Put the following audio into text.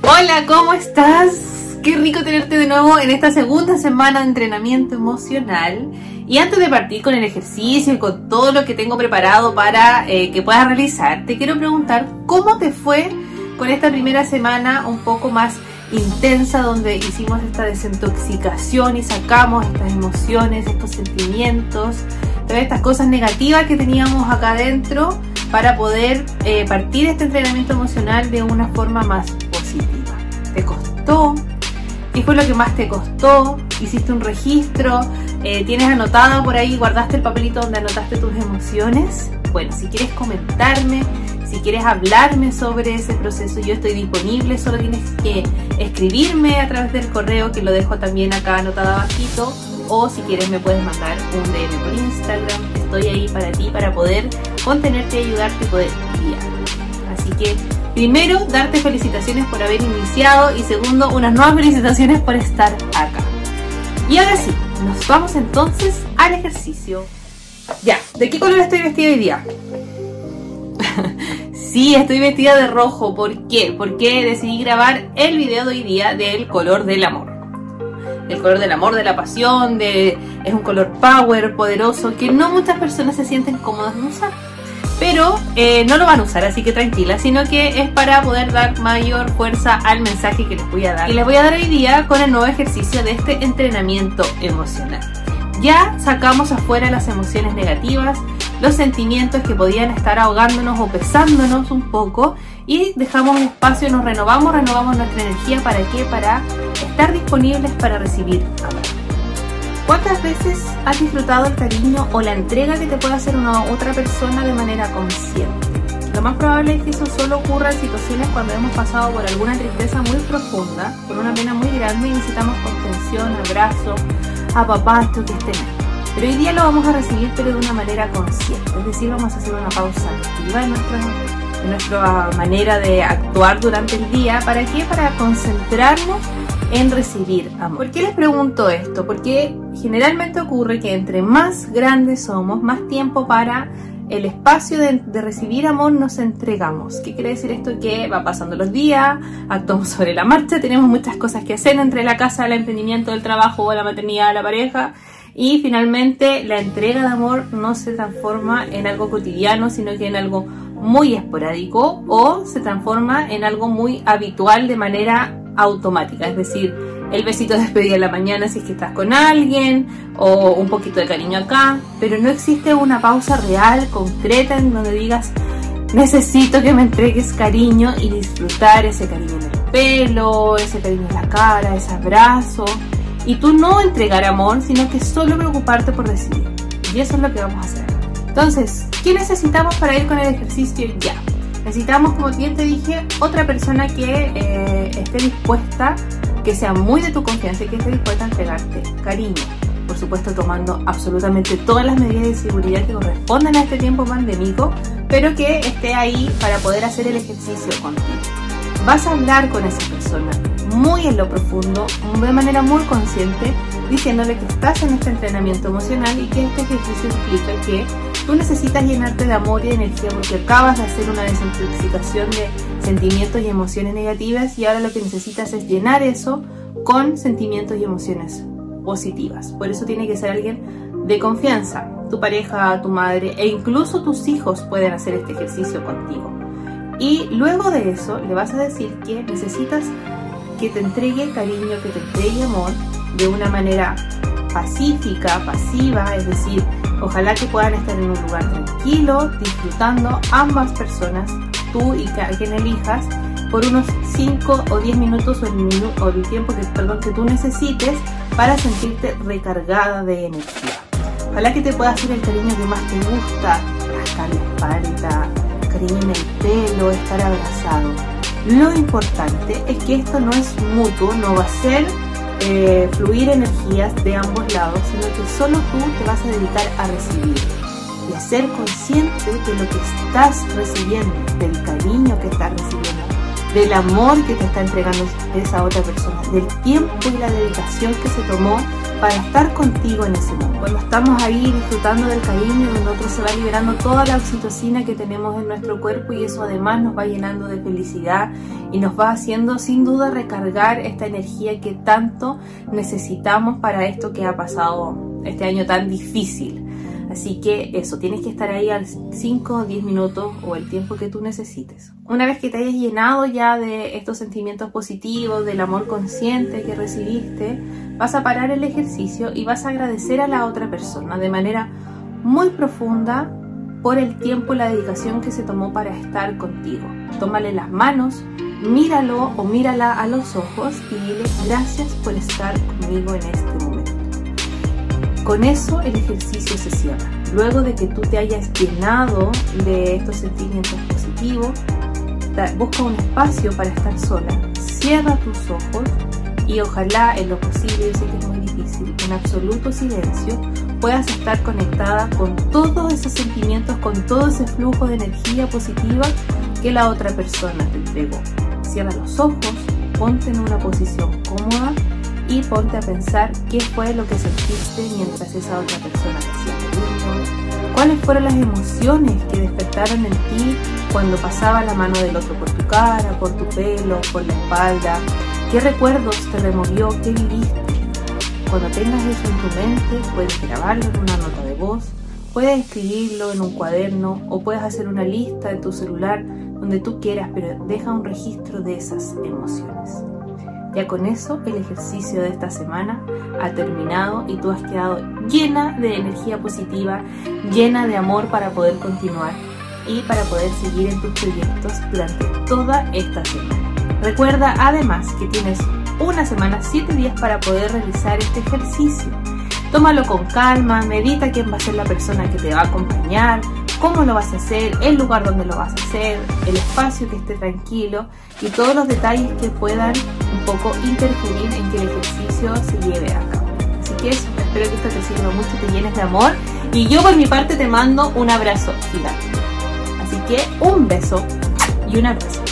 Hola, ¿cómo estás? Qué rico tenerte de nuevo en esta segunda semana de entrenamiento emocional. Y antes de partir con el ejercicio y con todo lo que tengo preparado para eh, que puedas realizar, te quiero preguntar cómo te fue con esta primera semana un poco más intensa donde hicimos esta desintoxicación y sacamos estas emociones, estos sentimientos, todas estas cosas negativas que teníamos acá adentro para poder eh, partir este entrenamiento emocional de una forma más. ¿Te costó? ¿Qué fue lo que más te costó? ¿Hiciste un registro? Eh, ¿Tienes anotado por ahí, guardaste el papelito donde anotaste tus emociones? Bueno, si quieres comentarme, si quieres hablarme sobre ese proceso, yo estoy disponible, solo tienes que escribirme a través del correo que lo dejo también acá anotado abajito o si quieres me puedes mandar un DM por Instagram, estoy ahí para ti para poder contenerte y ayudarte y poder guiar. Así que primero darte felicitaciones por haber iniciado y segundo unas nuevas felicitaciones por estar acá. Y ahora sí, nos vamos entonces al ejercicio. Ya, ¿de qué color estoy vestida hoy día? sí, estoy vestida de rojo. ¿Por qué? Porque decidí grabar el video de hoy día del color del amor. El color del amor, de la pasión, de es un color power, poderoso, que no muchas personas se sienten cómodas en usar. Pero eh, no lo van a usar, así que tranquila, sino que es para poder dar mayor fuerza al mensaje que les voy a dar. Y les voy a dar hoy día con el nuevo ejercicio de este entrenamiento emocional. Ya sacamos afuera las emociones negativas, los sentimientos que podían estar ahogándonos o pesándonos un poco y dejamos un espacio, nos renovamos, renovamos nuestra energía. ¿Para qué? Para estar disponibles para recibir amor. ¿Cuántas veces has disfrutado el cariño o la entrega que te puede hacer una otra persona de manera consciente? Lo más probable es que eso solo ocurra en situaciones cuando hemos pasado por alguna tristeza muy profunda, por una pena muy grande y necesitamos contención, abrazo, apapacho, que estén. Pero hoy día lo vamos a recibir pero de una manera consciente, es decir, vamos a hacer una pausa activa en nuestra, en nuestra manera de actuar durante el día. ¿Para qué? Para concentrarnos en recibir amor. ¿Por qué les pregunto esto? Porque generalmente ocurre que entre más grandes somos, más tiempo para el espacio de, recibir amor nos entregamos. ¿Qué quiere decir esto? Que va pasando los días, actuamos sobre la marcha, tenemos muchas cosas que hacer entre la casa, el emprendimiento, el trabajo, la maternidad, la pareja y finalmente la entrega de amor no se transforma en algo cotidiano, sino que en algo muy esporádico o se transforma en algo muy habitual de manera automática. Es decir, el besito de despedida en la mañana si es que estás con alguien o un poquito de cariño acá, pero no existe una pausa real, concreta, en donde digas necesito que me entregues cariño y disfrutar ese cariño en el pelo, ese cariño en la cara, ese abrazo y tú no entregar amor, sino que solo preocuparte por recibir. Y eso es lo que vamos a hacer. Entonces, ¿qué necesitamos para ir con el ejercicio ya? Necesitamos, como bien te dije, otra persona que eh, esté dispuesta, que sea muy de tu confianza y que esté dispuesta a entregarte cariño. Por supuesto, tomando absolutamente todas las medidas de seguridad que corresponden a este tiempo pandémico, pero que esté ahí para poder hacer el ejercicio contigo. Vas a hablar con esa persona, muy en lo profundo, de manera muy consciente, diciéndole que estás en este entrenamiento emocional y que este ejercicio implica que tú necesitas llenarte de amor y de energía porque acabas de hacer una desintoxicación de sentimientos y emociones negativas y ahora lo que necesitas es llenar eso con sentimientos y emociones positivas. Por eso tiene que ser alguien de confianza. Tu pareja, tu madre e incluso tus hijos pueden hacer este ejercicio contigo. Y luego de eso le vas a decir que necesitas que te entregue cariño, que te entregue amor de una manera pacífica, pasiva, es decir, ojalá que puedan estar en un lugar tranquilo, disfrutando ambas personas, tú y quien elijas, por unos 5 o 10 minutos o el, minuto, o el tiempo que, perdón, que tú necesites para sentirte recargada de energía. Ojalá que te pueda hacer el cariño que más te gusta, rascar la espalda, cariño en el pelo, estar abrazado lo importante es que esto no es mutuo, no va a ser eh, fluir energías de ambos lados, sino que solo tú te vas a dedicar a recibir y a ser consciente de lo que estás recibiendo, del cariño que estás recibiendo, del amor que te está entregando esa otra persona, del tiempo y la dedicación que se tomó para estar contigo en ese momento. Cuando estamos ahí disfrutando del cariño, nosotros se va liberando toda la oxitocina que tenemos en nuestro cuerpo y eso además nos va llenando de felicidad y nos va haciendo sin duda recargar esta energía que tanto necesitamos para esto que ha pasado este año tan difícil. Así que eso, tienes que estar ahí al 5 o 10 minutos o el tiempo que tú necesites. Una vez que te hayas llenado ya de estos sentimientos positivos, del amor consciente que recibiste, vas a parar el ejercicio y vas a agradecer a la otra persona de manera muy profunda por el tiempo y la dedicación que se tomó para estar contigo. Tómale las manos, míralo o mírala a los ojos y dile gracias por estar conmigo en este momento. Con eso el ejercicio se cierra. Luego de que tú te hayas llenado de estos sentimientos positivos, busca un espacio para estar sola, cierra tus ojos y ojalá en lo posible, yo sé que es muy difícil, en absoluto silencio, puedas estar conectada con todos esos sentimientos, con todo ese flujo de energía positiva que la otra persona te entregó. Cierra los ojos, ponte en una posición cómoda y ponte a pensar qué fue lo que sentiste mientras esa otra persona te hacía cuáles fueron las emociones que despertaron en ti cuando pasaba la mano del otro por tu cara, por tu pelo, por la espalda, qué recuerdos te removió, qué viviste. Cuando tengas eso en tu mente, puedes grabarlo en una nota de voz, puedes escribirlo en un cuaderno o puedes hacer una lista en tu celular donde tú quieras, pero deja un registro de esas emociones. Ya con eso el ejercicio de esta semana ha terminado y tú has quedado llena de energía positiva, llena de amor para poder continuar y para poder seguir en tus proyectos durante toda esta semana. Recuerda además que tienes una semana, siete días para poder realizar este ejercicio. Tómalo con calma, medita quién va a ser la persona que te va a acompañar, cómo lo vas a hacer, el lugar donde lo vas a hacer, el espacio que esté tranquilo y todos los detalles que puedan un poco interferir en que el ejercicio se lleve a cabo. Así que eso, espero que esto te sirva mucho, te llenes de amor y yo por mi parte te mando un abrazo gigante. Así que un beso y un abrazo.